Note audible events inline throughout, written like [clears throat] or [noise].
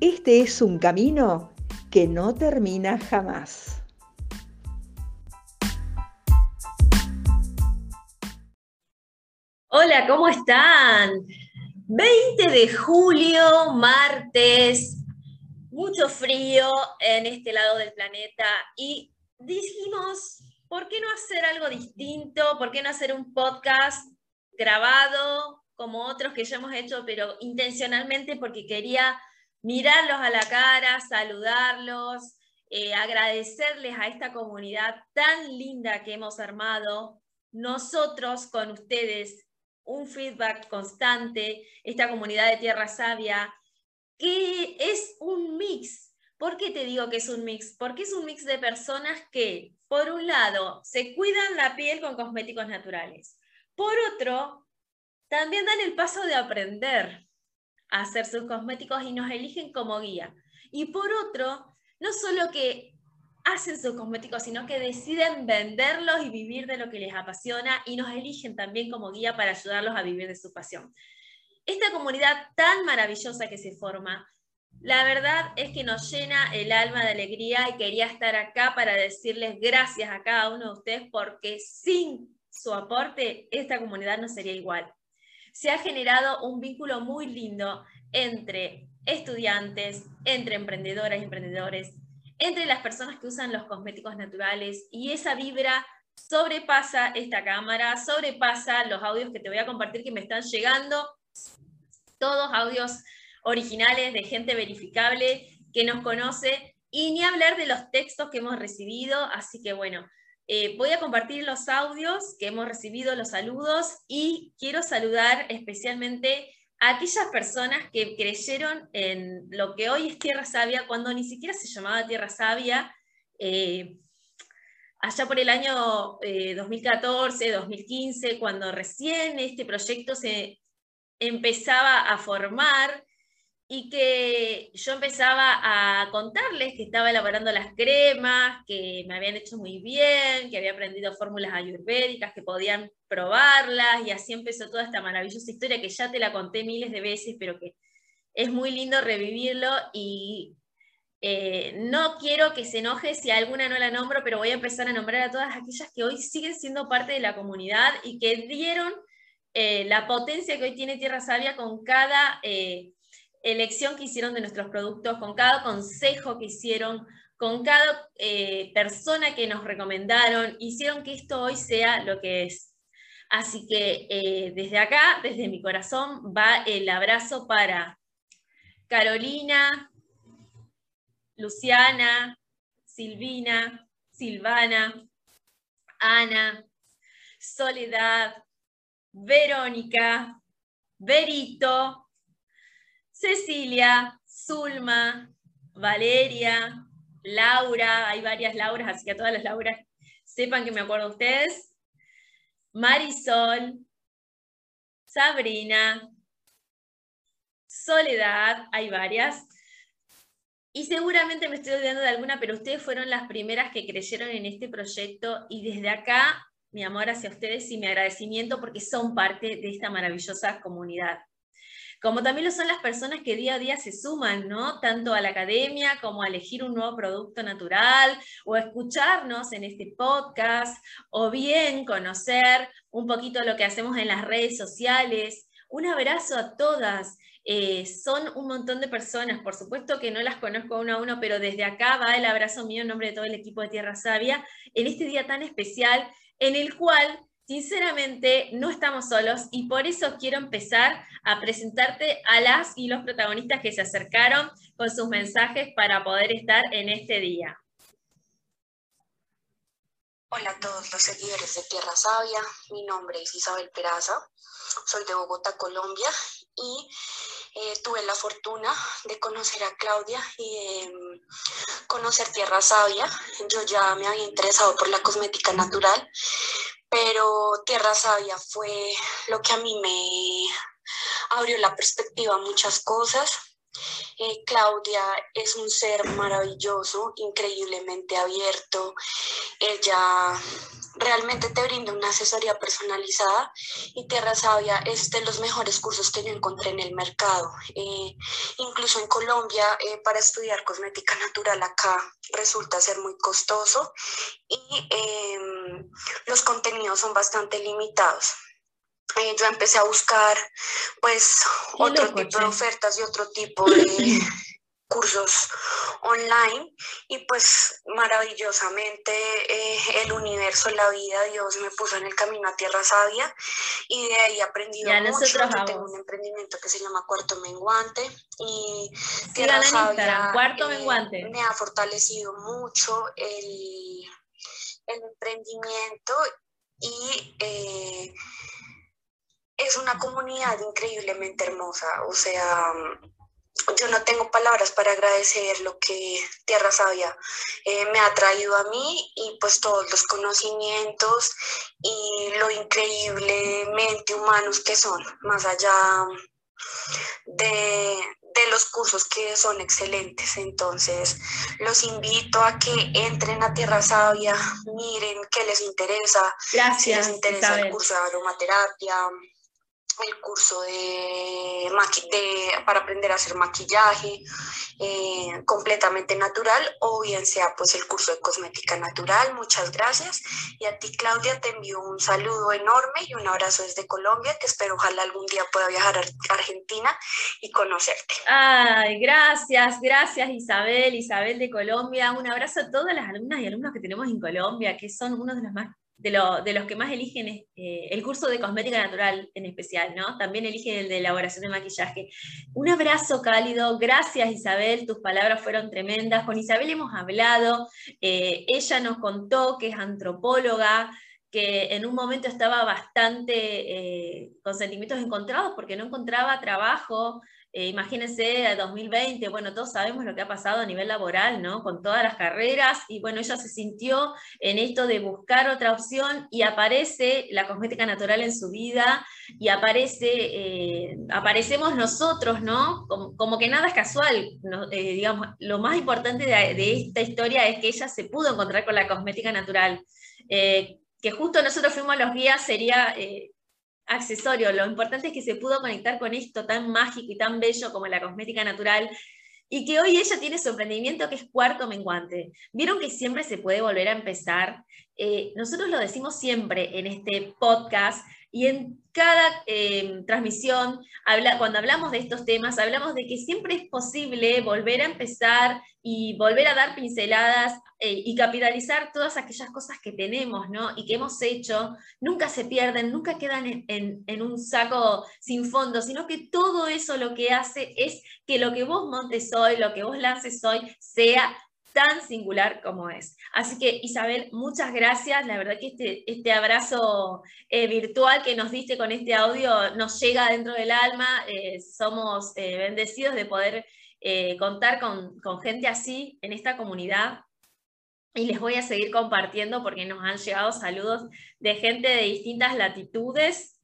este es un camino que no termina jamás. Hola, ¿cómo están? 20 de julio, martes, mucho frío en este lado del planeta y dijimos, ¿por qué no hacer algo distinto? ¿Por qué no hacer un podcast grabado como otros que ya hemos hecho, pero intencionalmente porque quería mirarlos a la cara, saludarlos, eh, agradecerles a esta comunidad tan linda que hemos armado, nosotros con ustedes, un feedback constante, esta comunidad de Tierra Sabia, que es un mix. ¿Por qué te digo que es un mix? Porque es un mix de personas que, por un lado, se cuidan la piel con cosméticos naturales. Por otro, también dan el paso de aprender hacer sus cosméticos y nos eligen como guía. Y por otro, no solo que hacen sus cosméticos, sino que deciden venderlos y vivir de lo que les apasiona y nos eligen también como guía para ayudarlos a vivir de su pasión. Esta comunidad tan maravillosa que se forma, la verdad es que nos llena el alma de alegría y quería estar acá para decirles gracias a cada uno de ustedes porque sin su aporte esta comunidad no sería igual se ha generado un vínculo muy lindo entre estudiantes, entre emprendedoras y emprendedores, entre las personas que usan los cosméticos naturales y esa vibra sobrepasa esta cámara, sobrepasa los audios que te voy a compartir que me están llegando, todos audios originales de gente verificable que nos conoce y ni hablar de los textos que hemos recibido, así que bueno, eh, voy a compartir los audios que hemos recibido, los saludos, y quiero saludar especialmente a aquellas personas que creyeron en lo que hoy es Tierra Sabia, cuando ni siquiera se llamaba Tierra Sabia, eh, allá por el año 2014, eh, 2015, cuando recién este proyecto se empezaba a formar y que yo empezaba a contarles que estaba elaborando las cremas, que me habían hecho muy bien, que había aprendido fórmulas ayurvédicas, que podían probarlas, y así empezó toda esta maravillosa historia que ya te la conté miles de veces, pero que es muy lindo revivirlo y eh, no quiero que se enoje si alguna no la nombro, pero voy a empezar a nombrar a todas aquellas que hoy siguen siendo parte de la comunidad y que dieron eh, la potencia que hoy tiene Tierra Sabia con cada... Eh, elección que hicieron de nuestros productos, con cada consejo que hicieron, con cada eh, persona que nos recomendaron, hicieron que esto hoy sea lo que es. Así que eh, desde acá, desde mi corazón, va el abrazo para Carolina, Luciana, Silvina, Silvana, Ana, Soledad, Verónica, Berito, Cecilia, Zulma, Valeria, Laura, hay varias Lauras, así que a todas las Lauras sepan que me acuerdo de ustedes. Marisol, Sabrina, Soledad, hay varias. Y seguramente me estoy olvidando de alguna, pero ustedes fueron las primeras que creyeron en este proyecto y desde acá mi amor hacia ustedes y mi agradecimiento porque son parte de esta maravillosa comunidad como también lo son las personas que día a día se suman, ¿no? Tanto a la academia como a elegir un nuevo producto natural o escucharnos en este podcast o bien conocer un poquito lo que hacemos en las redes sociales. Un abrazo a todas. Eh, son un montón de personas, por supuesto que no las conozco uno a uno, pero desde acá va el abrazo mío en nombre de todo el equipo de Tierra Sabia en este día tan especial en el cual sinceramente no estamos solos y por eso quiero empezar a presentarte a las y los protagonistas que se acercaron con sus mensajes para poder estar en este día. Hola a todos los seguidores de Tierra Sabia, mi nombre es Isabel Peraza, soy de Bogotá, Colombia y eh, tuve la fortuna de conocer a Claudia y mm, conocer Tierra Sabia. Yo ya me había interesado por la cosmética natural, pero Tierra Sabia fue lo que a mí me abrió la perspectiva a muchas cosas eh, Claudia es un ser maravilloso, increíblemente abierto. Ella realmente te brinda una asesoría personalizada y Tierra Sabia es de los mejores cursos que yo encontré en el mercado. Eh, incluso en Colombia, eh, para estudiar cosmética natural acá resulta ser muy costoso y em, los contenidos son bastante limitados. Eh, yo empecé a buscar pues otro tipo de ofertas y otro tipo de [clears throat] cursos online. Y pues maravillosamente eh, el universo, la vida, Dios me puso en el camino a Tierra Sabia. Y de ahí he aprendido mucho. Yo tengo un emprendimiento que se llama Cuarto Menguante. Y Tierra Sabia Cuarto eh, Menguante. me ha fortalecido mucho el, el emprendimiento. Y es una comunidad increíblemente hermosa, o sea, yo no tengo palabras para agradecer lo que Tierra Sabia eh, me ha traído a mí y pues todos los conocimientos y lo increíblemente humanos que son, más allá de, de los cursos que son excelentes. Entonces, los invito a que entren a Tierra Sabia, miren qué les interesa, Gracias, si les interesa el curso de aromaterapia, el curso de, para aprender a hacer maquillaje eh, completamente natural o bien sea pues el curso de cosmética natural. Muchas gracias. Y a ti Claudia te envío un saludo enorme y un abrazo desde Colombia que espero ojalá algún día pueda viajar a Argentina y conocerte. Ay, gracias, gracias Isabel, Isabel de Colombia. Un abrazo a todas las alumnas y alumnos que tenemos en Colombia, que son uno de los más de, los que más eligen eh, el curso de cosmética natural en especial, ¿no? También eligen el de elaboración de maquillaje. Un abrazo cálido, gracias Isabel, tus palabras fueron tremendas. Con Isabel hemos hablado, eh, ella nos contó que es antropóloga, que en un momento estaba bastante eh, con sentimientos encontrados porque no encontraba trabajo, eh, imagínense, 2020, bueno, todos sabemos lo que ha pasado a nivel laboral, ¿no? Con todas las carreras, y bueno, ella se sintió en esto de buscar otra opción y aparece la cosmética natural en su vida y aparece, eh, aparecemos nosotros, ¿no? Como, que nada es casual, eh, digamos, lo más importante de, de, esta historia es que ella se pudo encontrar con la cosmética natural. que justo nosotros fuimos los guías sería accesorio. Lo importante es que se pudo conectar con esto tan mágico y tan bello como la cosmética natural y que hoy ella tiene su emprendimiento que es cuarto menguante. Vieron que siempre se puede volver a empezar. Eh, nosotros lo decimos siempre en este podcast y en cada eh, transmisión, cuando hablamos de estos temas, hablamos de que siempre es posible volver a empezar y volver a dar pinceladas eh, y capitalizar todas aquellas cosas que tenemos ¿no? y que hemos hecho. Nunca se pierden, nunca quedan en, en un saco sin fondo, sino que todo eso lo que hace es que lo que vos montes hoy, lo que vos lances hoy, sea tan singular como es. Así que Isabel, muchas gracias. La verdad que este, este abrazo eh, virtual que nos diste con este audio nos llega dentro del alma. Eh, somos eh, bendecidos de poder contar con, con gente así en esta comunidad. Y les voy a seguir compartiendo porque nos han llegado saludos de gente de distintas latitudes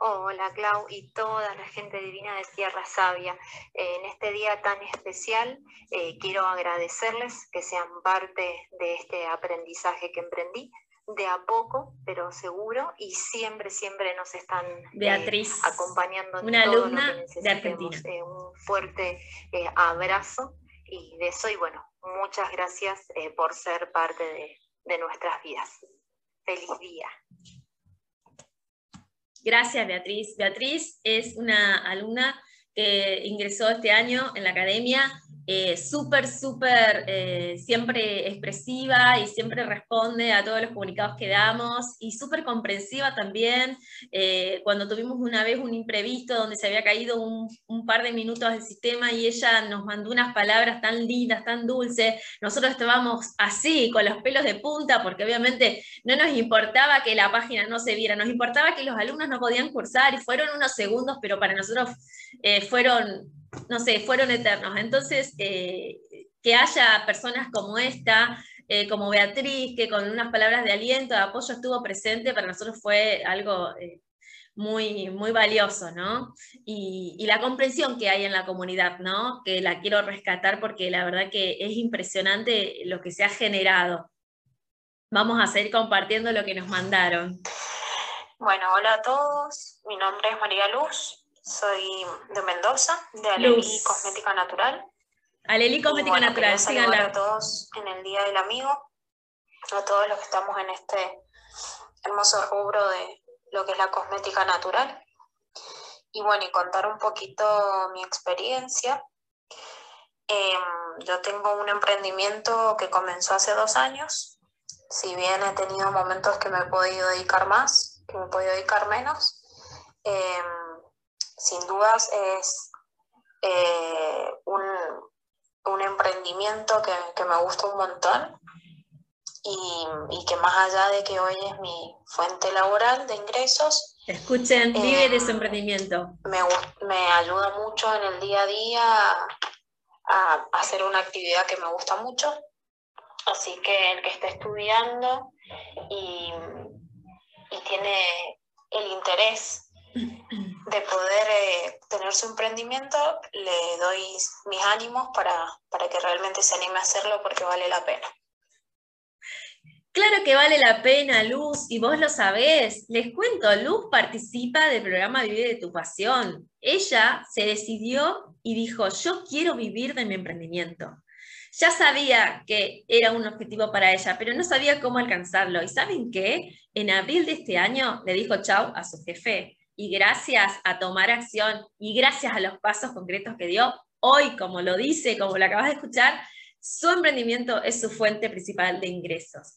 Hola Clau y toda la gente divina de Tierra Sabia. Eh, en este día tan especial eh, quiero agradecerles que sean parte de este aprendizaje que emprendí de a poco, pero seguro, y siempre, siempre nos están eh, acompañando. una alumna de Argentina. un fuerte abrazo y de eso, y bueno, muchas gracias por ser parte de, de nuestras vidas. Feliz día. Gracias, Beatriz. Beatriz es una alumna que ingresó este año en la academia eh, súper, súper, eh, siempre expresiva y siempre responde a todos los comunicados que damos y súper comprensiva también. Eh, cuando tuvimos una vez un imprevisto donde se había caído un, un, par de minutos del sistema y ella nos mandó unas palabras tan lindas, tan dulces, nosotros estábamos así, con los pelos de punta, porque obviamente no nos importaba que la página no se viera, nos importaba que los alumnos no podían cursar y fueron unos segundos, pero para nosotros fueron no sé, fueron eternos. Entonces, eh, que haya personas como esta, eh, como Beatriz, que con unas palabras de aliento, de apoyo estuvo presente, para nosotros fue algo eh, muy, muy valioso, ¿no? Y, y, la comprensión que hay en la comunidad, ¿no? Que la quiero rescatar porque la verdad que es impresionante lo que se ha generado. Vamos a seguir compartiendo lo que nos mandaron. Bueno, hola a todos. Mi nombre es María Luz. Soy de Mendoza, de Aleli Cosmética Natural. Aleli Cosmética Natural, síganla. a todos en el Día del Amigo, a todos los que estamos en este hermoso rubro de lo que es la cosmética natural. Y bueno, y contar un poquito mi experiencia. Em, yo tengo un emprendimiento que comenzó hace dos años. Si bien he tenido momentos que me he podido dedicar más, que me he podido dedicar menos, eh, sin dudas es eh, un, emprendimiento que, me gusta un montón y, que más allá de que hoy es mi fuente laboral de ingresos, Escuchen, vive de su em, emprendimiento. Me, me, ayuda mucho en el día a día a, hacer una actividad que me gusta mucho. Así que el que esté estudiando y, y tiene el interés de poder eh, tener su emprendimiento, le doy mis ánimos para, para que realmente se anime a hacerlo porque vale la pena. Claro que vale la pena, Luz, y vos lo sabés. Les cuento, Luz participa del programa Vive de tu Pasión. Ella se decidió y dijo, yo quiero vivir de mi emprendimiento. Ya sabía que era un objetivo para ella, pero no sabía cómo alcanzarlo. ¿Y saben qué? En abril de este año le dijo chau a su jefe y gracias a tomar acción y gracias a los pasos concretos que dio, hoy, como lo dice, como lo acabas de escuchar, su emprendimiento es su fuente principal de ingresos.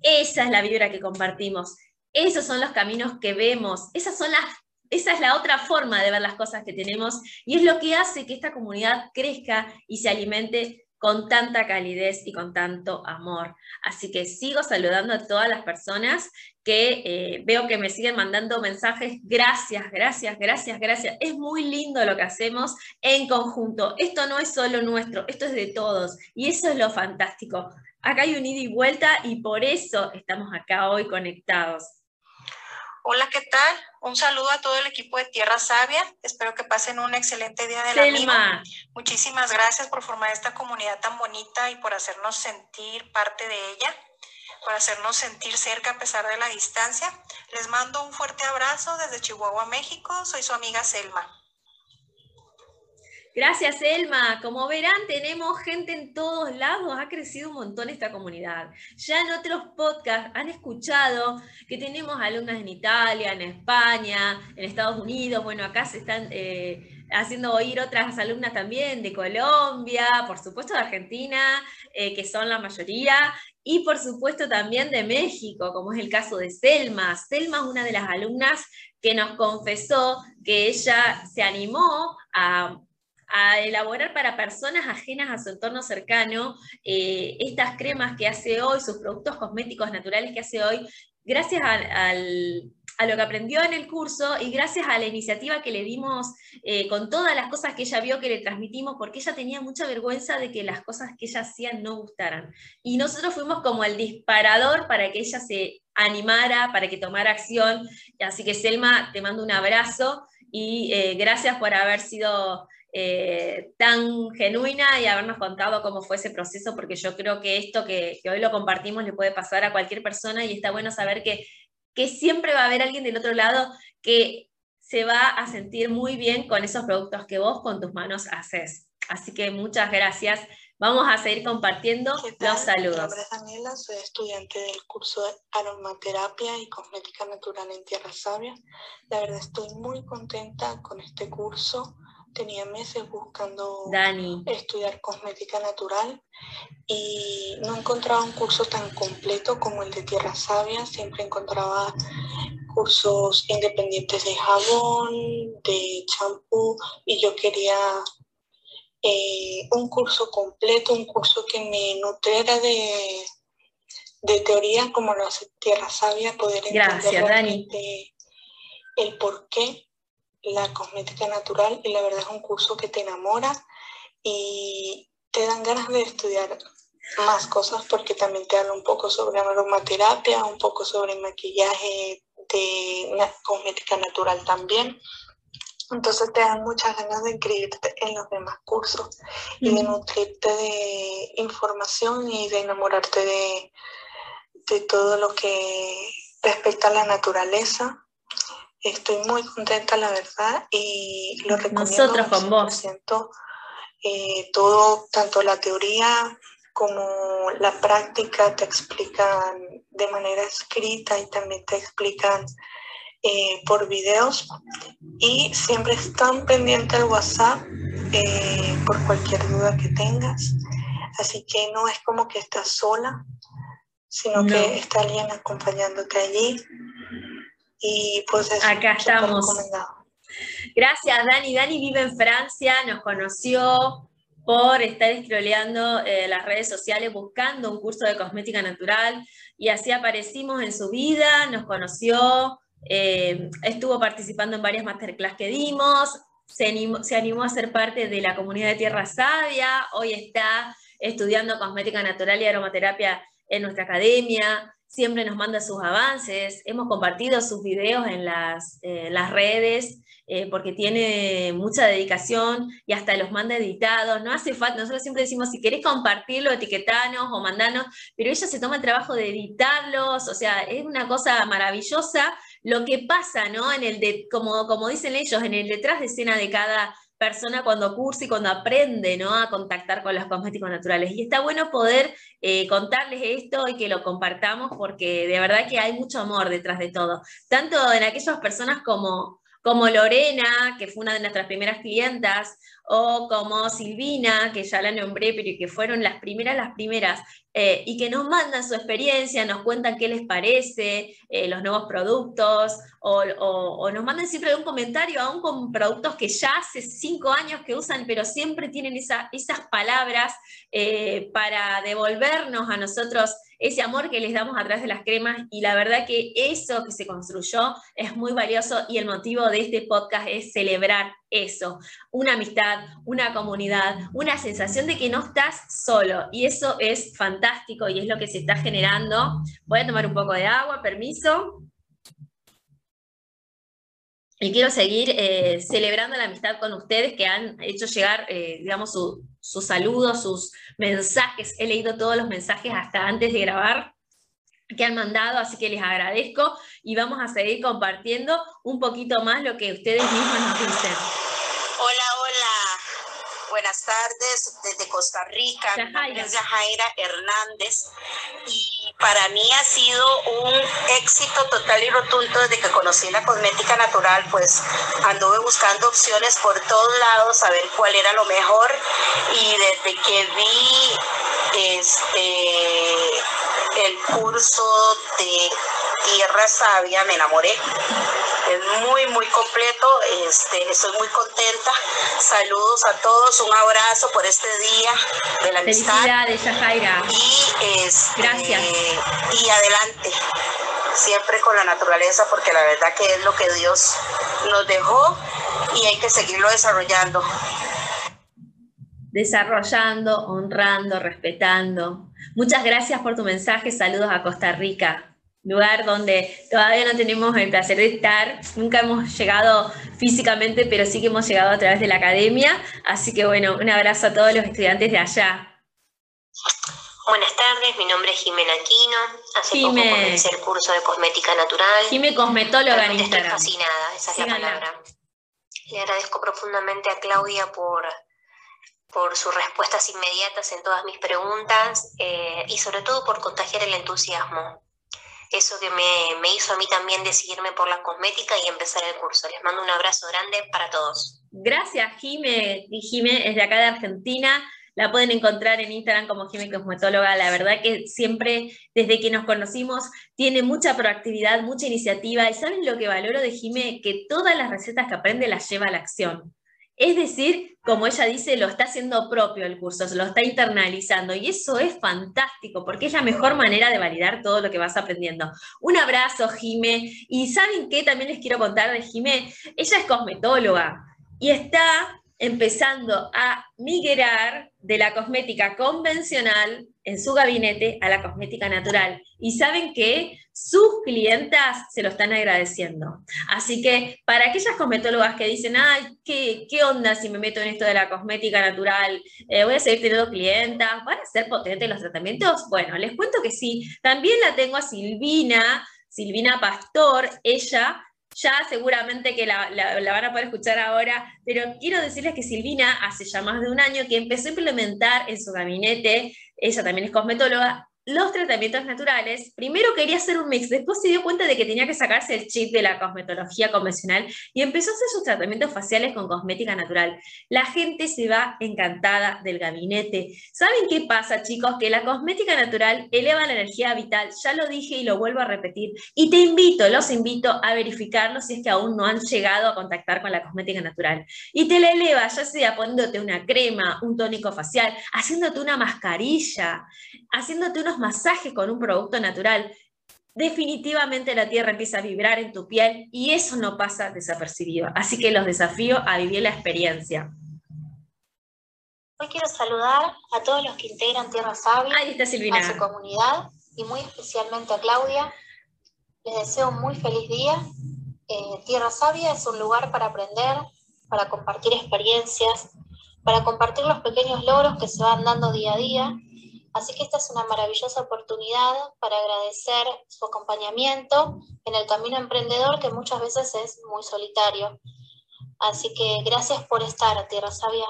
Esa es la vibra que compartimos, esos son los caminos que vemos, esas son las, esa es la otra forma de ver las cosas que tenemos y es lo que hace que esta comunidad crezca y se alimente con tanta calidez y con tanto amor. Así que sigo saludando a todas las personas que eh, veo que me siguen mandando mensajes. Gracias, gracias, gracias, gracias. Es muy lindo lo que hacemos en conjunto. Esto no es solo nuestro, esto es de todos. Y eso es lo fantástico. Acá hay un ida y vuelta y por eso estamos acá hoy conectados. Hola, ¿qué tal? Un saludo a todo el equipo de Tierra Sabia. Espero que pasen un excelente día de la amigo. Muchísimas gracias por formar esta comunidad tan bonita y por hacernos sentir parte de ella, por hacernos sentir cerca a pesar de la distancia. Les mando un fuerte abrazo desde Chihuahua, México. Soy su amiga Selma. Gracias, Elma. Como verán, tenemos gente en todos lados. Ha crecido un montón esta comunidad. Ya en otros podcasts han escuchado que tenemos alumnas en Italia, en España, en Estados Unidos. Bueno, acá se están eh, haciendo oír otras alumnas también de Colombia, por supuesto de Argentina, eh, que son la mayoría, y por supuesto también de México, como es el caso de Selma. Selma es una de las alumnas que nos confesó que ella se animó a a elaborar para personas ajenas a su entorno cercano eh, estas cremas que hace hoy, sus productos cosméticos naturales que hace hoy, gracias a, lo que aprendió en el curso y gracias a la iniciativa que le dimos eh, con todas las cosas que ella vio que le transmitimos, porque ella tenía mucha vergüenza de que las cosas que ella hacía no gustaran. Y nosotros fuimos como el disparador para que ella se animara, para que tomara acción. Así que Selma, te mando un abrazo y eh, gracias por haber sido eh, tan genuina y habernos contado cómo fue ese proceso, porque yo creo que esto que, hoy lo compartimos le puede pasar a cualquier persona y está bueno saber que, que siempre va a haber alguien del otro lado que se va a sentir muy bien con esos productos que vos con tus manos haces. Así que muchas gracias. Vamos a seguir compartiendo los saludos. Mi nombre es Daniela, soy estudiante del curso de aromaterapia y cosmética natural en Tierra Sabia. La verdad estoy muy contenta con este curso tenía meses buscando Dani. estudiar cosmética natural y no encontraba un curso tan completo como el de Tierra Sabia, siempre encontraba cursos independientes de jabón, de champú y yo quería eh, un curso completo, un curso que me nutriera de, de teoría como lo hace Tierra Sabia, poder entender realmente el por qué la cosmética natural y la verdad es un curso que te enamora y te dan ganas de estudiar más cosas porque también te habla un poco sobre aromaterapia, un poco sobre maquillaje de cosmética natural también. Entonces te dan muchas ganas de inscribirte en los demás cursos y de nutrirte de información y de enamorarte de, de todo lo que respecta a la naturaleza. Estoy muy contenta, la verdad, y lo recomiendo. Nosotros con vos. Eh, todo, tanto la teoría como la práctica te explican de manera escrita y también te explican eh, por videos y siempre están pendientes al WhatsApp eh, por cualquier duda que tengas. Así que no es como que estás sola, sino que está alguien acompañándote allí. Y pues acá estamos. Gracias, Dani. Dani vive en Francia, nos conoció por estar escroleando eh, las redes sociales buscando un curso de cosmética natural y así aparecimos en su vida, nos conoció, eh, estuvo participando en varias masterclass que dimos, se animó, se animó a ser parte de la comunidad de Tierra Sabia, hoy está estudiando cosmética natural y aromaterapia en nuestra academia, siempre nos manda sus avances, hemos compartido sus videos en las, eh, las redes eh, porque tiene mucha dedicación y hasta los manda editados, no hace falta, nosotros siempre decimos, si querés compartirlo, etiquetanos o mandanos, pero ella se toma el trabajo de editarlos, o sea, es una cosa maravillosa lo que pasa, ¿no? En el de, como, como dicen ellos, en el detrás de escena de cada persona cuando cursa y cuando aprende ¿no? a contactar con los cosméticos naturales. Y está bueno poder eh, contarles esto y que lo compartamos porque de verdad que hay mucho amor detrás de todo, tanto en aquellas personas como como Lorena, que fue una de nuestras primeras clientas, o como Silvina, que ya la nombré, pero que fueron las primeras, las primeras, eh, y que nos mandan su experiencia, nos cuentan qué les parece, eh, los nuevos productos, o, nos mandan siempre un comentario, aún con productos que ya hace cinco años que usan, pero siempre tienen esas palabras eh, para devolvernos a nosotros ese amor que les damos a través de las cremas y la verdad que eso que se construyó es muy valioso y el motivo de este podcast es celebrar eso, una amistad, una comunidad, una sensación de que no estás solo y eso es fantástico y es lo que se está generando. Voy a tomar un poco de agua, permiso. Y quiero seguir eh, celebrando la amistad con ustedes que han hecho llegar, eh, digamos, sus saludos, sus mensajes. He leído todos los mensajes hasta antes de grabar que han mandado, así que les agradezco y vamos a seguir compartiendo un poquito más lo que ustedes mismos nos dicen. Buenas tardes desde Costa Rica. Mi nombre es Yajaira Hernández y para mí ha sido un éxito total y rotundo desde que conocí la cosmética natural, pues anduve buscando opciones por todos lados, a ver cuál era lo mejor y desde que vi este el curso de Tierra Sabia me enamoré es muy, muy completo. Este, estoy muy contenta. Saludos a todos, un abrazo por este día de la amistad. Felicidades, Jaira. Y este, Gracias. Y adelante, siempre con la naturaleza, porque la verdad que es lo que Dios nos dejó y hay que seguirlo desarrollando. Desarrollando, honrando, respetando. Muchas gracias por tu mensaje. Saludos a Costa Rica lugar donde todavía no tenemos el placer de estar, nunca hemos llegado físicamente, pero sí que hemos llegado a través de la academia, así que bueno, un abrazo a todos los estudiantes de allá. Buenas tardes, mi nombre es Jimena Aquino, hace poco comencé el curso de cosmética natural. Jimé Cosmetóloga en Estoy fascinada, esa es la palabra. Le agradezco profundamente a Claudia por, por sus respuestas inmediatas en todas mis preguntas eh, y sobre todo por contagiar el entusiasmo eso que me, me hizo a mí también decidirme por la cosmética y empezar el curso. Les mando un abrazo grande para todos. Gracias, Jime. Jime es de acá de Argentina. La pueden encontrar en Instagram como Jime Cosmetóloga. La verdad que siempre, desde que nos conocimos, tiene mucha proactividad, mucha iniciativa. ¿Y saben lo que valoro de Jime? Que todas las recetas que aprende las lleva a la acción. Es decir, como ella dice, lo está haciendo propio el curso, lo está internalizando y eso es fantástico porque es la mejor manera de validar todo lo que vas aprendiendo. Un abrazo, Jime. Y ¿saben qué? También les quiero contar de Jime. Ella es cosmetóloga y está empezando a migrar de la cosmética convencional en su gabinete a la cosmética natural. Y saben que sus clientas se lo están agradeciendo. Así que para aquellas cosmetólogas que dicen, ay, ¿qué, qué onda si me meto en esto de la cosmética natural? Eh, ¿Voy a seguir teniendo clientas? ¿Van a ser potentes los tratamientos? Bueno, les cuento que sí. También la tengo a Silvina, Silvina Pastor, ella ya seguramente que la, van a poder escuchar ahora, pero quiero decirles que Silvina hace ya más de un año que empezó a implementar en su gabinete, ella también es cosmetóloga, los tratamientos naturales, primero quería hacer un mix, después se dio cuenta de que tenía que sacarse el chip de la cosmetología convencional y empezó a hacer sus tratamientos faciales con cosmética natural. La gente se va encantada del gabinete. ¿Saben qué pasa, chicos? Que la cosmética natural eleva la energía vital, ya lo dije y lo vuelvo a repetir, y te invito, los invito a verificarlo si es que aún no han llegado a contactar con la cosmética natural. Y te la eleva, ya sea poniéndote una crema, un tónico facial, haciéndote una mascarilla, haciéndote unos masajes con un producto natural, definitivamente la tierra empieza a vibrar en tu piel y eso no pasa desapercibido. Así que los desafío a vivir la experiencia. Hoy quiero saludar a todos los que integran Tierra Sabia, a su comunidad y muy especialmente a Claudia. Les deseo un muy feliz día. Eh, Tierra Sabia es un lugar para aprender, para compartir experiencias, para compartir los pequeños logros que se van dando día a día Así que esta es una maravillosa oportunidad para agradecer su acompañamiento en el camino emprendedor que muchas veces es muy solitario. Así que gracias por estar Tierra Sabia.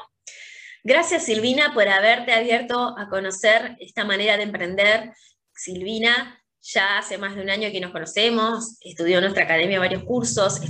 Gracias Silvina por haberte abierto a conocer esta manera de emprender. Silvina ya hace más de un año que nos conocemos, estudió en nuestra academia varios cursos,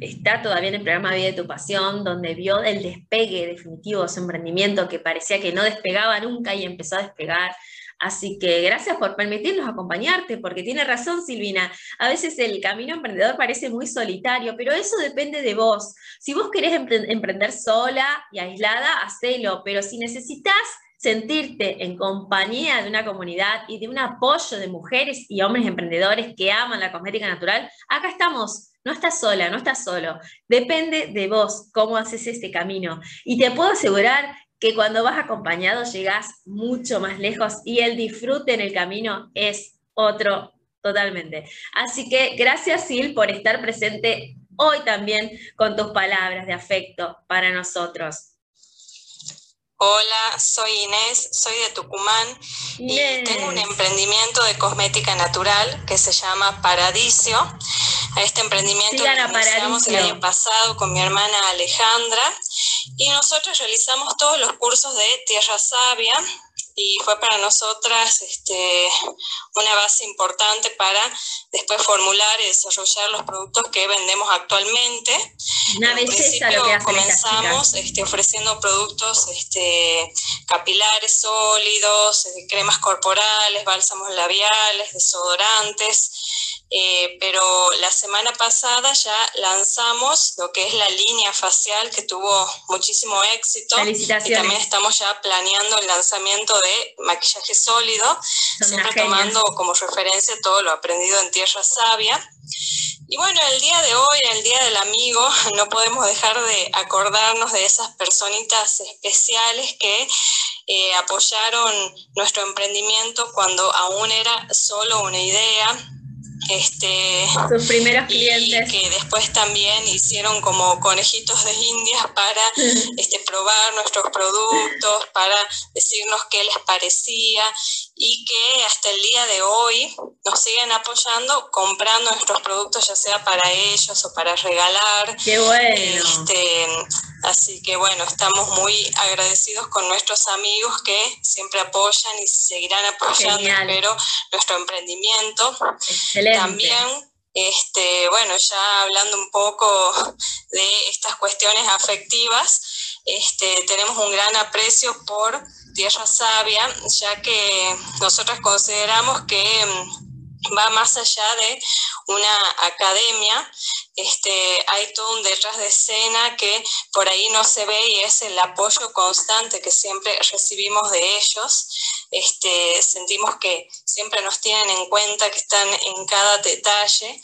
está todavía en el programa Vida de tu Pasión, donde vio el despegue definitivo de su emprendimiento que parecía que no despegaba nunca y empezó a despegar. Así que gracias por permitirnos acompañarte, porque tiene razón Silvina, a veces el camino emprendedor parece muy solitario, pero eso depende de vos. Si vos querés emprender sola y aislada, hacelo, pero si necesitas sentirte en compañía de una comunidad y de un apoyo de mujeres y hombres emprendedores que aman la cosmética natural, acá estamos no estás sola, no estás solo. Depende de vos cómo haces este camino. Y te puedo asegurar que cuando vas acompañado llegas mucho más lejos y el disfrute en el camino es otro totalmente. Así que gracias Sil por estar presente hoy también con tus palabras de afecto para nosotros. Hola, soy Inés, soy de Tucumán y tengo un emprendimiento de cosmética natural que se llama Paradiso. A este emprendimiento lo iniciamos el año pasado con mi hermana Alejandra y nosotros realizamos todos los cursos de Tierra Sabia, y fue para nosotras este, una base importante para después formular y desarrollar los productos que vendemos actualmente. Una en principio comenzamos este, ofreciendo productos este, capilares sólidos, eh, cremas corporales, bálsamos labiales, desodorantes, eh, pero la semana pasada ya lanzamos lo que es la línea facial que tuvo muchísimo éxito. Y también estamos ya planeando el lanzamiento de maquillaje sólido, siempre tomando como referencia todo lo aprendido en Tierra Sabia. Y bueno, el día de hoy, el día del amigo, [laughs] no podemos dejar de acordarnos de esas personitas especiales que eh, apoyaron nuestro emprendimiento cuando aún era solo una idea, este, Sus primeros clientes. Y que después también hicieron como conejitos de indias para [laughs] este, probar nuestros productos, para decirnos qué les parecía y que hasta el día de hoy nos siguen apoyando comprando nuestros productos ya sea para ellos o para regalar. Qué bueno. Este, Así que bueno, estamos muy agradecidos con nuestros amigos que siempre apoyan y seguirán apoyando, espero, nuestro emprendimiento. También este, bueno, ya hablando un poco [laughs] de estas cuestiones afectivas, este, tenemos un gran aprecio por Tierra Sabia, ya que nosotros consideramos que mm, va más allá de una academia, este, hay todo un detrás de escena que por ahí no se ve y es el apoyo constante que siempre recibimos de ellos. Este, sentimos que siempre nos tienen en cuenta, que están en cada detalle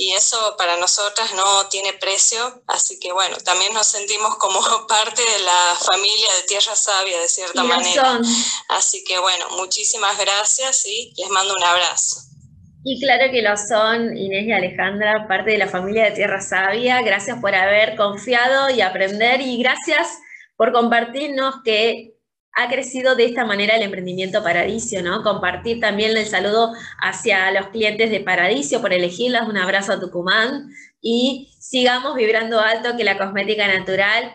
y eso para nosotras no tiene precio, así que bueno, también nos sentimos como [laughs] parte de la familia de Tierra Sabia de cierta manera. Así que bueno, muchísimas gracias y les mando un abrazo. Y claro que lo son Inés y Alejandra, parte de la familia de Tierra Sabia. Gracias por haber confiado y aprender y gracias por compartirnos que ha crecido de esta manera el emprendimiento Paradiso, ¿no? Compartir también el saludo hacia los clientes de Paradiso por elegirlas, un abrazo a Tucumán y sigamos vibrando alto que la cosmética natural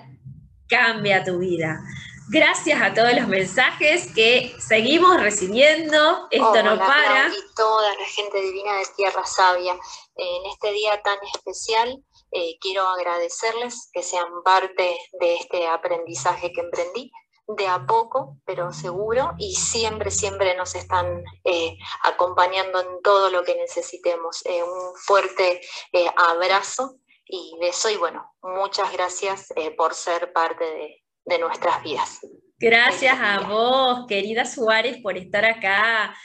cambia tu vida. Gracias a todos los mensajes que seguimos recibiendo. Esto no para. Y toda la gente divina de Tierra Sabia. En este día tan especial, eh, quiero agradecerles que sean parte de este aprendizaje que emprendí de a poco, pero seguro, y siempre, siempre nos están eh, acompañando en todo lo que necesitemos. Eh, un fuerte abrazo y beso y bueno, muchas gracias por ser parte de, de nuestras vidas. Gracias a vos, querida Suárez, por estar acá.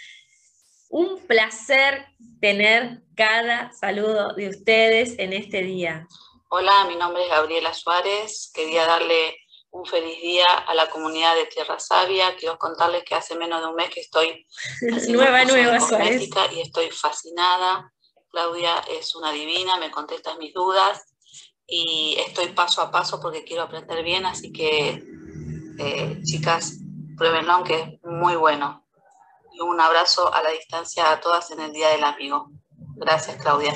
Un placer tener cada saludo de ustedes en este día. Hola, mi nombre es Gabriela Suárez. Quería darle un feliz día a la comunidad de Tierra Sabia. Quiero contarles que hace menos de un mes que estoy [laughs] nueva, nueva Suárez. y estoy fascinada. Claudia es una divina, me contesta mis dudas y estoy paso a paso porque quiero aprender bien, así que eh, chicas, pruébenlo que es muy bueno. Y un abrazo a la distancia a todas en el Día del Amigo. Gracias, Claudia.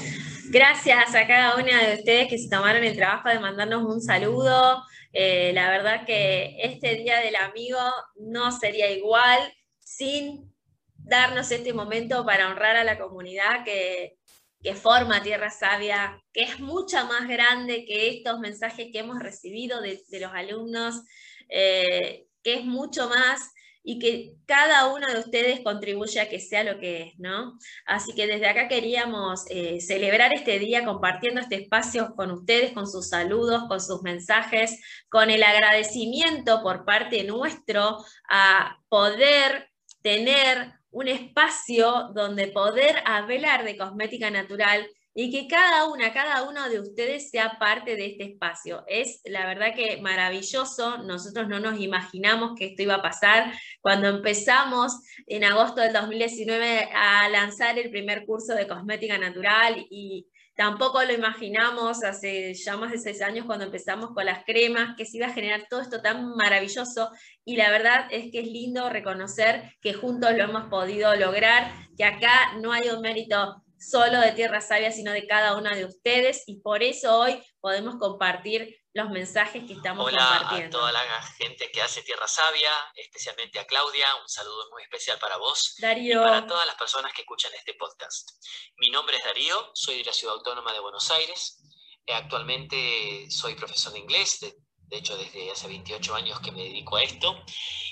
Gracias a cada una de ustedes que se tomaron el trabajo de mandarnos un saludo. Eh, la verdad que este Día del Amigo no sería igual sin darnos este momento para honrar a la comunidad que, que forma Tierra Sabia, que es mucha más grande que estos mensajes que hemos recibido de, los alumnos, eh, que es mucho más y que cada uno de ustedes contribuye a que sea lo que es, ¿no? Así que desde acá queríamos eh, celebrar este día compartiendo este espacio con ustedes, con sus saludos, con sus mensajes, con el agradecimiento por parte nuestro a poder tener un espacio donde poder hablar de cosmética natural y que cada una, cada uno de ustedes sea parte de este espacio. Es la verdad que maravilloso, nosotros no nos imaginamos que esto iba a pasar. Cuando empezamos en agosto del 2019 a lanzar el primer curso de cosmética natural y Tampoco lo imaginamos hace ya más de seis años cuando empezamos con las cremas, que se iba a generar todo esto tan maravilloso y la verdad es que es lindo reconocer que juntos lo hemos podido lograr, que acá no hay un mérito solo de Tierra Sabia, sino de cada una de ustedes y por eso hoy podemos compartir los mensajes que estamos compartiendo. Hola a toda la gente que hace Tierra Sabia, especialmente a Claudia, un saludo muy especial para vos Darío. y para todas las personas que escuchan este podcast. Mi nombre es Darío, soy de la Ciudad Autónoma de Buenos Aires. Eh, actualmente soy profesor de inglés, de, de hecho desde hace 28 años que me dedico a esto.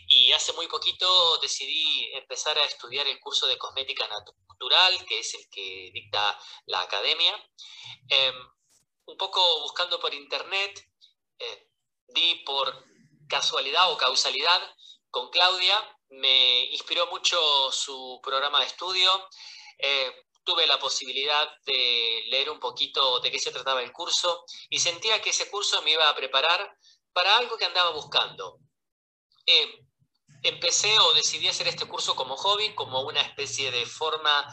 Y hace muy poquito decidí empezar a estudiar el curso de cosmética natural, que es el que dicta la academia. Em, un poco buscando por internet, eh, di por casualidad o causalidad con Claudia, me inspiró mucho su programa de estudio. Eh, tuve la posibilidad de leer un poquito de qué se trataba el curso y sentía que ese curso me iba a preparar para algo que andaba buscando. Eh, empecé o decidí hacer este curso como hobby, como una especie de forma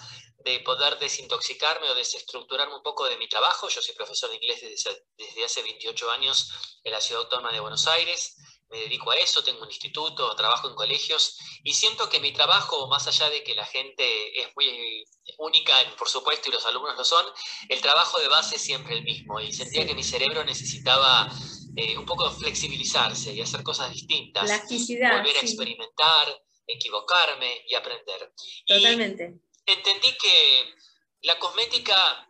de poder desintoxicarme o desestructurarme un poco de mi trabajo. Yo soy profesor de inglés desde, hace 28 años en la Ciudad Autónoma de Buenos Aires. Me dedico a eso, tengo un instituto, trabajo en colegios y siento que mi trabajo, más allá de que la gente es muy única, por supuesto, y los alumnos lo son, el trabajo de base es siempre el mismo. Y sentía que mi cerebro necesitaba eh, un poco flexibilizarse y hacer cosas distintas. Plasticidad. Volver a experimentar, equivocarme y aprender. Totalmente. entendí que la cosmética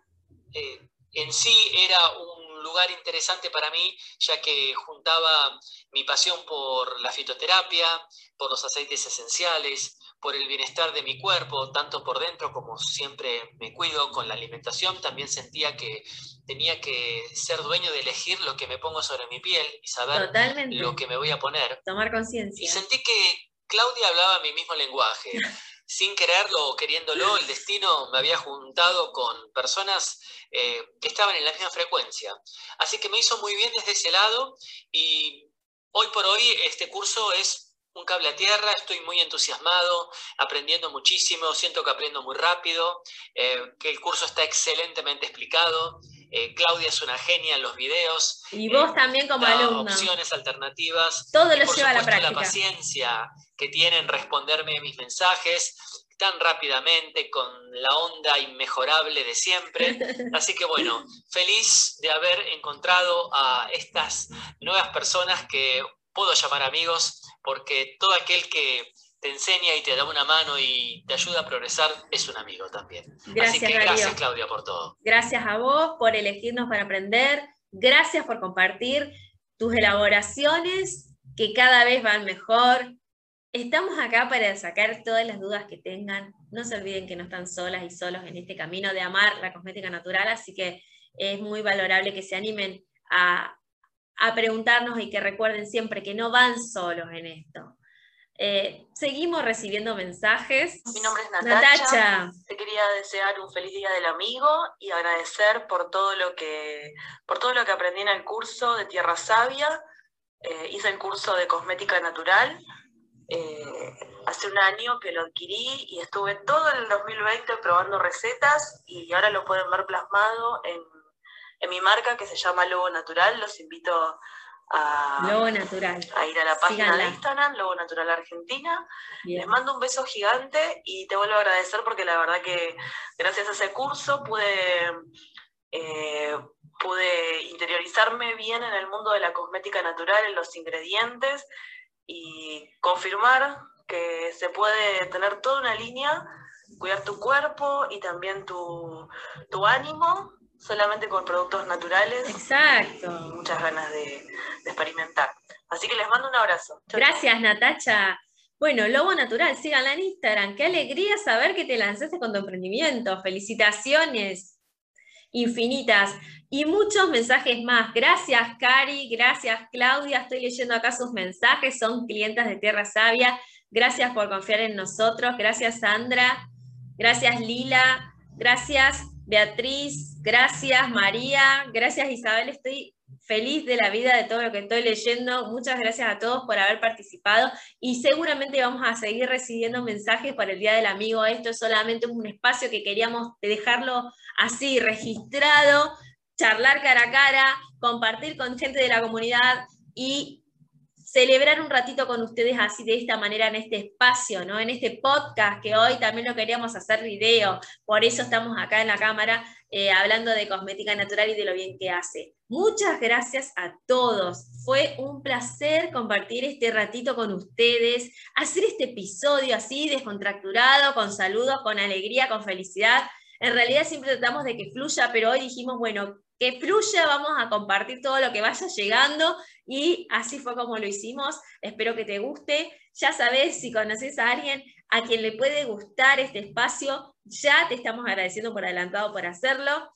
eh, en sí era un lugar interesante para mí, ya que juntaba mi pasión por la fitoterapia, por los aceites esenciales, por el bienestar de mi cuerpo, tanto por dentro como siempre me cuido con la alimentación, también sentía que tenía que ser dueño de elegir lo que me pongo sobre mi piel y saber lo que me voy a poner. Tomar conciencia. Y sentí que Claudia hablaba mi mismo lenguaje. [laughs] Sin quererlo o queriéndolo, el destino me había juntado con personas eh, que estaban en la misma frecuencia. Así que me hizo muy bien desde ese lado y hoy por hoy este curso es un cable a tierra, estoy muy entusiasmado, aprendiendo muchísimo, siento que aprendo muy rápido, eh, que el curso está excelentemente explicado. Eh, Claudia es una genia en los videos. Y vos también como alumno. Opciones alternativas. Todo lo lleva a la práctica. la paciencia que tienen responderme mis mensajes tan rápidamente, con la onda inmejorable de siempre. [laughs] Así que bueno, feliz de haber encontrado a estas nuevas personas que puedo llamar amigos, porque todo aquel que te enseña y te da una mano y te ayuda a progresar es un amigo también. Gracias, Así que gracias Claudia por todo. Gracias a vos por elegirnos para aprender, gracias por compartir tus elaboraciones que cada vez van mejor, Estamos acá para sacar todas las dudas que tengan. No se olviden que no están solas y solos en este camino de amar la cosmética natural, así que es muy valorable que se animen a, preguntarnos y que recuerden siempre que no van solos en esto. Eh, seguimos recibiendo mensajes. Mi nombre es Natacha. Te quería desear un feliz día del amigo y agradecer por todo lo que, por todo lo que aprendí en el curso de Tierra Sabia. Eh, hice el curso de cosmética natural eh, hace un año que lo adquirí y estuve todo el 2020 probando recetas y ahora lo pueden ver plasmado en, en mi marca que se llama Lobo Natural. Los invito a, Natural. a ir a la página de Instagram, Lobo Natural Argentina. Les mando un beso gigante y te vuelvo a agradecer porque la verdad que gracias a ese curso pude, eh, pude interiorizarme bien en el mundo de la cosmética natural, en los ingredientes y confirmar que se puede tener toda una línea, cuidar tu cuerpo y también tu, ánimo solamente con productos naturales. Exacto. muchas ganas de, experimentar. Así que les mando un abrazo. Gracias, Natacha. Bueno, Lobo Natural, síganla en Instagram. Qué alegría saber que te lanzaste con tu emprendimiento. Felicitaciones infinitas y muchos mensajes más. Gracias, Cari, gracias, Claudia. Estoy leyendo acá sus mensajes, son clientes de Tierra Sabia. Gracias por confiar en nosotros. Gracias, Sandra. Gracias, Lila. Gracias, Beatriz. Gracias, María. Gracias, Isabel. Estoy feliz de la vida de todo lo que estoy leyendo. Muchas gracias a todos por haber participado y seguramente vamos a seguir recibiendo mensajes para el Día del Amigo. Esto es solamente un espacio que queríamos dejarlo así registrado, charlar cara a cara, compartir con gente de la comunidad y celebrar un ratito con ustedes así de esta manera en este espacio, ¿no? En este podcast que hoy también lo queríamos hacer video, por eso estamos acá en la cámara eh, hablando de cosmética natural y de lo bien que hace. Muchas gracias a todos. Fue un placer compartir este ratito con ustedes, hacer este episodio así descontracturado, con saludos, con alegría, con felicidad. En realidad siempre tratamos de que fluya, pero hoy dijimos, bueno, que fluya, vamos a compartir todo lo que vaya llegando y así fue como lo hicimos. Espero que te guste. Ya sabes, si conoces a alguien a quien le puede gustar este espacio, ya te estamos agradeciendo por adelantado por hacerlo.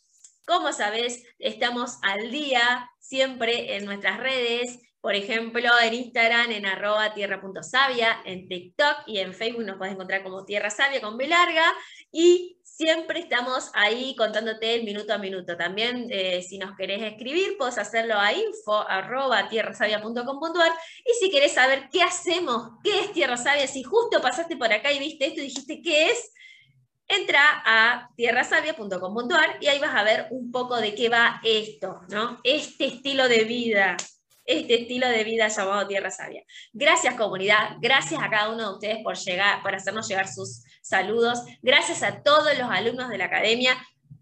Como sabes, estamos al día siempre en nuestras redes, por ejemplo, en Instagram en arroba tierra.savia, en TikTok y en Facebook nos puedes encontrar como Tierra Sabia con B larga y siempre estamos ahí contándote el minuto a minuto. También, eh, si nos querés escribir, puedes hacerlo a info.tierrasavia.com.ar y si querés saber qué hacemos, qué es Tierra Sabia, si justo pasaste por acá y viste esto y dijiste qué es, entra a tierrasavia.com.ar y ahí vas a ver un poco de qué va esto, ¿no? Este estilo de vida, este estilo de vida llamado Tierra Sabia. Gracias comunidad, gracias a cada uno de ustedes por llegar, por hacernos llegar sus saludos. Gracias a todos los alumnos de la academia,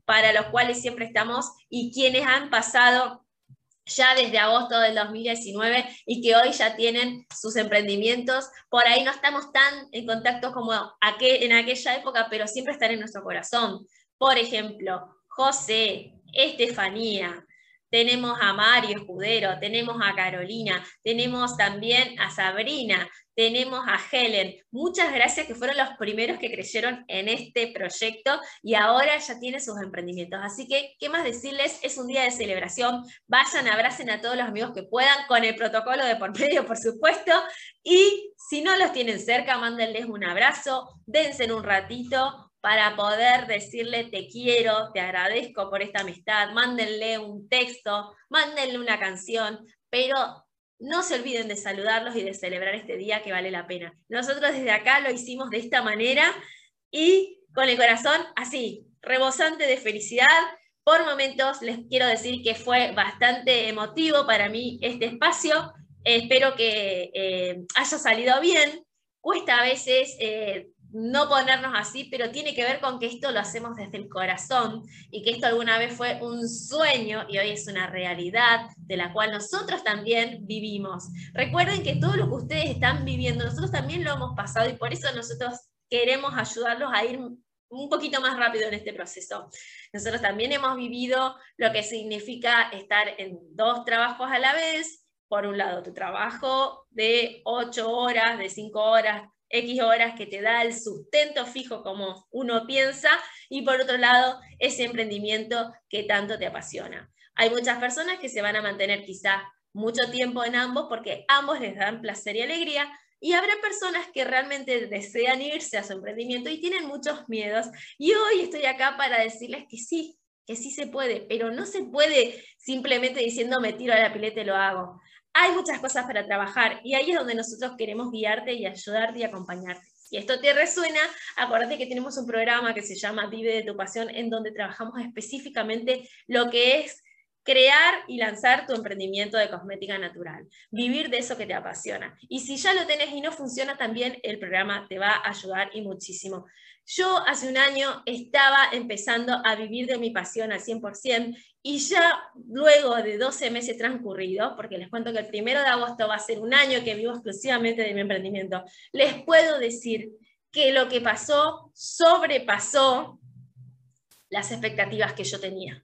para los cuales siempre estamos y quienes han pasado ya desde agosto del 2019 y que hoy ya tienen sus emprendimientos. Por ahí no estamos tan en contacto como en aquella época, pero siempre están en nuestro corazón. Por ejemplo, José, Estefanía, tenemos a Mario Escudero, tenemos a Carolina, tenemos también a Sabrina, tenemos a Helen. Muchas gracias que fueron los primeros que creyeron en este proyecto y ahora ya tiene sus emprendimientos. Así que, ¿qué más decirles? Es un día de celebración. Vayan, abracen a todos los amigos que puedan, con el protocolo de por medio, por supuesto. Y si no los tienen cerca, mándenles un abrazo, dense un ratito, para poder decirle te quiero, te agradezco por esta amistad, mándenle un texto, mándenle una canción, pero no se olviden de saludarlos y de celebrar este día que vale la pena. Nosotros desde acá lo hicimos de esta manera y con el corazón así, rebosante de felicidad. Por momentos les quiero decir que fue bastante emotivo para mí este espacio. espero que eh, haya salido bien. Cuesta a veces eh, no ponernos así, pero tiene que ver con que esto lo hacemos desde el corazón y que esto alguna vez fue un sueño y hoy es una realidad de la cual nosotros también vivimos. Recuerden que todo lo que ustedes están viviendo, nosotros también lo hemos pasado y por eso nosotros queremos ayudarlos a ir un poquito más rápido en este proceso. Nosotros también hemos vivido lo que significa estar en dos trabajos a la vez. Por un lado, tu trabajo de ocho horas, de cinco horas, X horas que te da el sustento fijo como uno piensa y por otro lado ese emprendimiento que tanto te apasiona. Hay muchas personas que se van a mantener quizá mucho tiempo en ambos porque ambos les dan placer y alegría y habrá personas que realmente desean irse a su emprendimiento y tienen muchos miedos y hoy estoy acá para decirles que sí, que sí se puede, pero no se puede simplemente diciendo me tiro a la pileta y lo hago hay muchas cosas para trabajar y ahí es donde nosotros queremos guiarte y ayudarte y acompañarte. Si esto te resuena, acuérdate que tenemos un programa que se llama Vive de tu pasión, en donde trabajamos específicamente lo que es crear y lanzar tu emprendimiento de cosmética natural, vivir de eso que te apasiona. Y si ya lo tenés y no funciona, también el programa te va a ayudar y muchísimo. Yo hace un año estaba empezando a vivir de mi pasión al 100% y ya luego de 12 meses transcurridos, porque les cuento que el primero de agosto va a ser un año que vivo exclusivamente de mi emprendimiento, les puedo decir que lo que pasó sobrepasó las expectativas que yo tenía.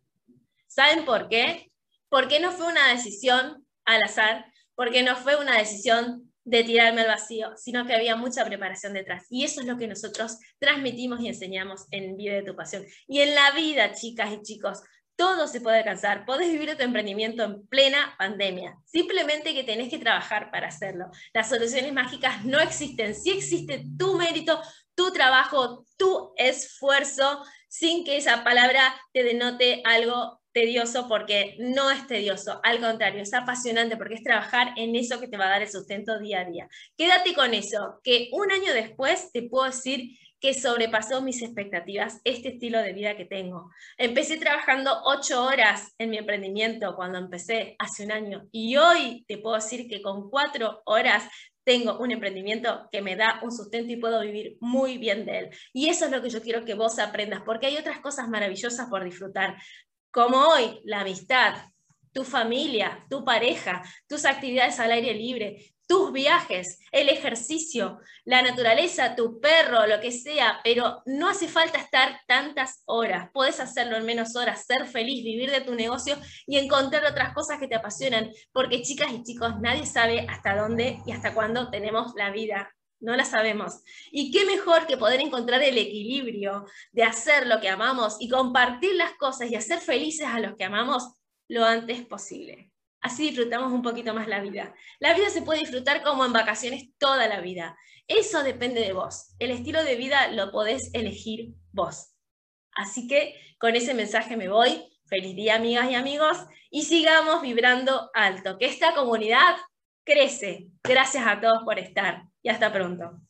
¿Saben por qué? Porque no fue una decisión al azar, porque no fue una decisión de tirarme al vacío, sino que había mucha preparación detrás. Y eso es lo que nosotros transmitimos y enseñamos en Vive de tu Pasión. Y en la vida, chicas y chicos, todo se puede alcanzar. Podés vivir tu emprendimiento en plena pandemia. Simplemente que tenés que trabajar para hacerlo. Las soluciones mágicas no existen. Sí existe tu mérito, tu trabajo, tu esfuerzo, sin que esa palabra te denote algo tedioso porque no es tedioso, al contrario, es apasionante porque es trabajar en eso que te va a dar el sustento día a día. Quédate con eso, que un año después te puedo decir que sobrepasó mis expectativas este estilo de vida que tengo. Empecé trabajando ocho horas en mi emprendimiento cuando empecé hace un año y hoy te puedo decir que con cuatro horas tengo un emprendimiento que me da un sustento y puedo vivir muy bien de él. Y eso es lo que yo quiero que vos aprendas, porque hay otras cosas maravillosas por disfrutar como hoy, la amistad, tu familia, tu pareja, tus actividades al aire libre, tus viajes, el ejercicio, la naturaleza, tu perro, lo que sea, pero no hace falta estar tantas horas. Puedes hacerlo en menos horas, ser feliz, vivir de tu negocio y encontrar otras cosas que te apasionan, porque chicas y chicos, nadie sabe hasta dónde y hasta cuándo tenemos la vida no la sabemos. Y qué mejor que poder encontrar el equilibrio de hacer lo que amamos y compartir las cosas y hacer felices a los que amamos lo antes posible. Así disfrutamos un poquito más la vida. La vida se puede disfrutar como en vacaciones toda la vida. Eso depende de vos. El estilo de vida lo podés elegir vos. Así que con ese mensaje me voy. Feliz día, amigas y amigos. Y sigamos vibrando alto. Que esta comunidad crece. Gracias a todos por estar y hasta pronto.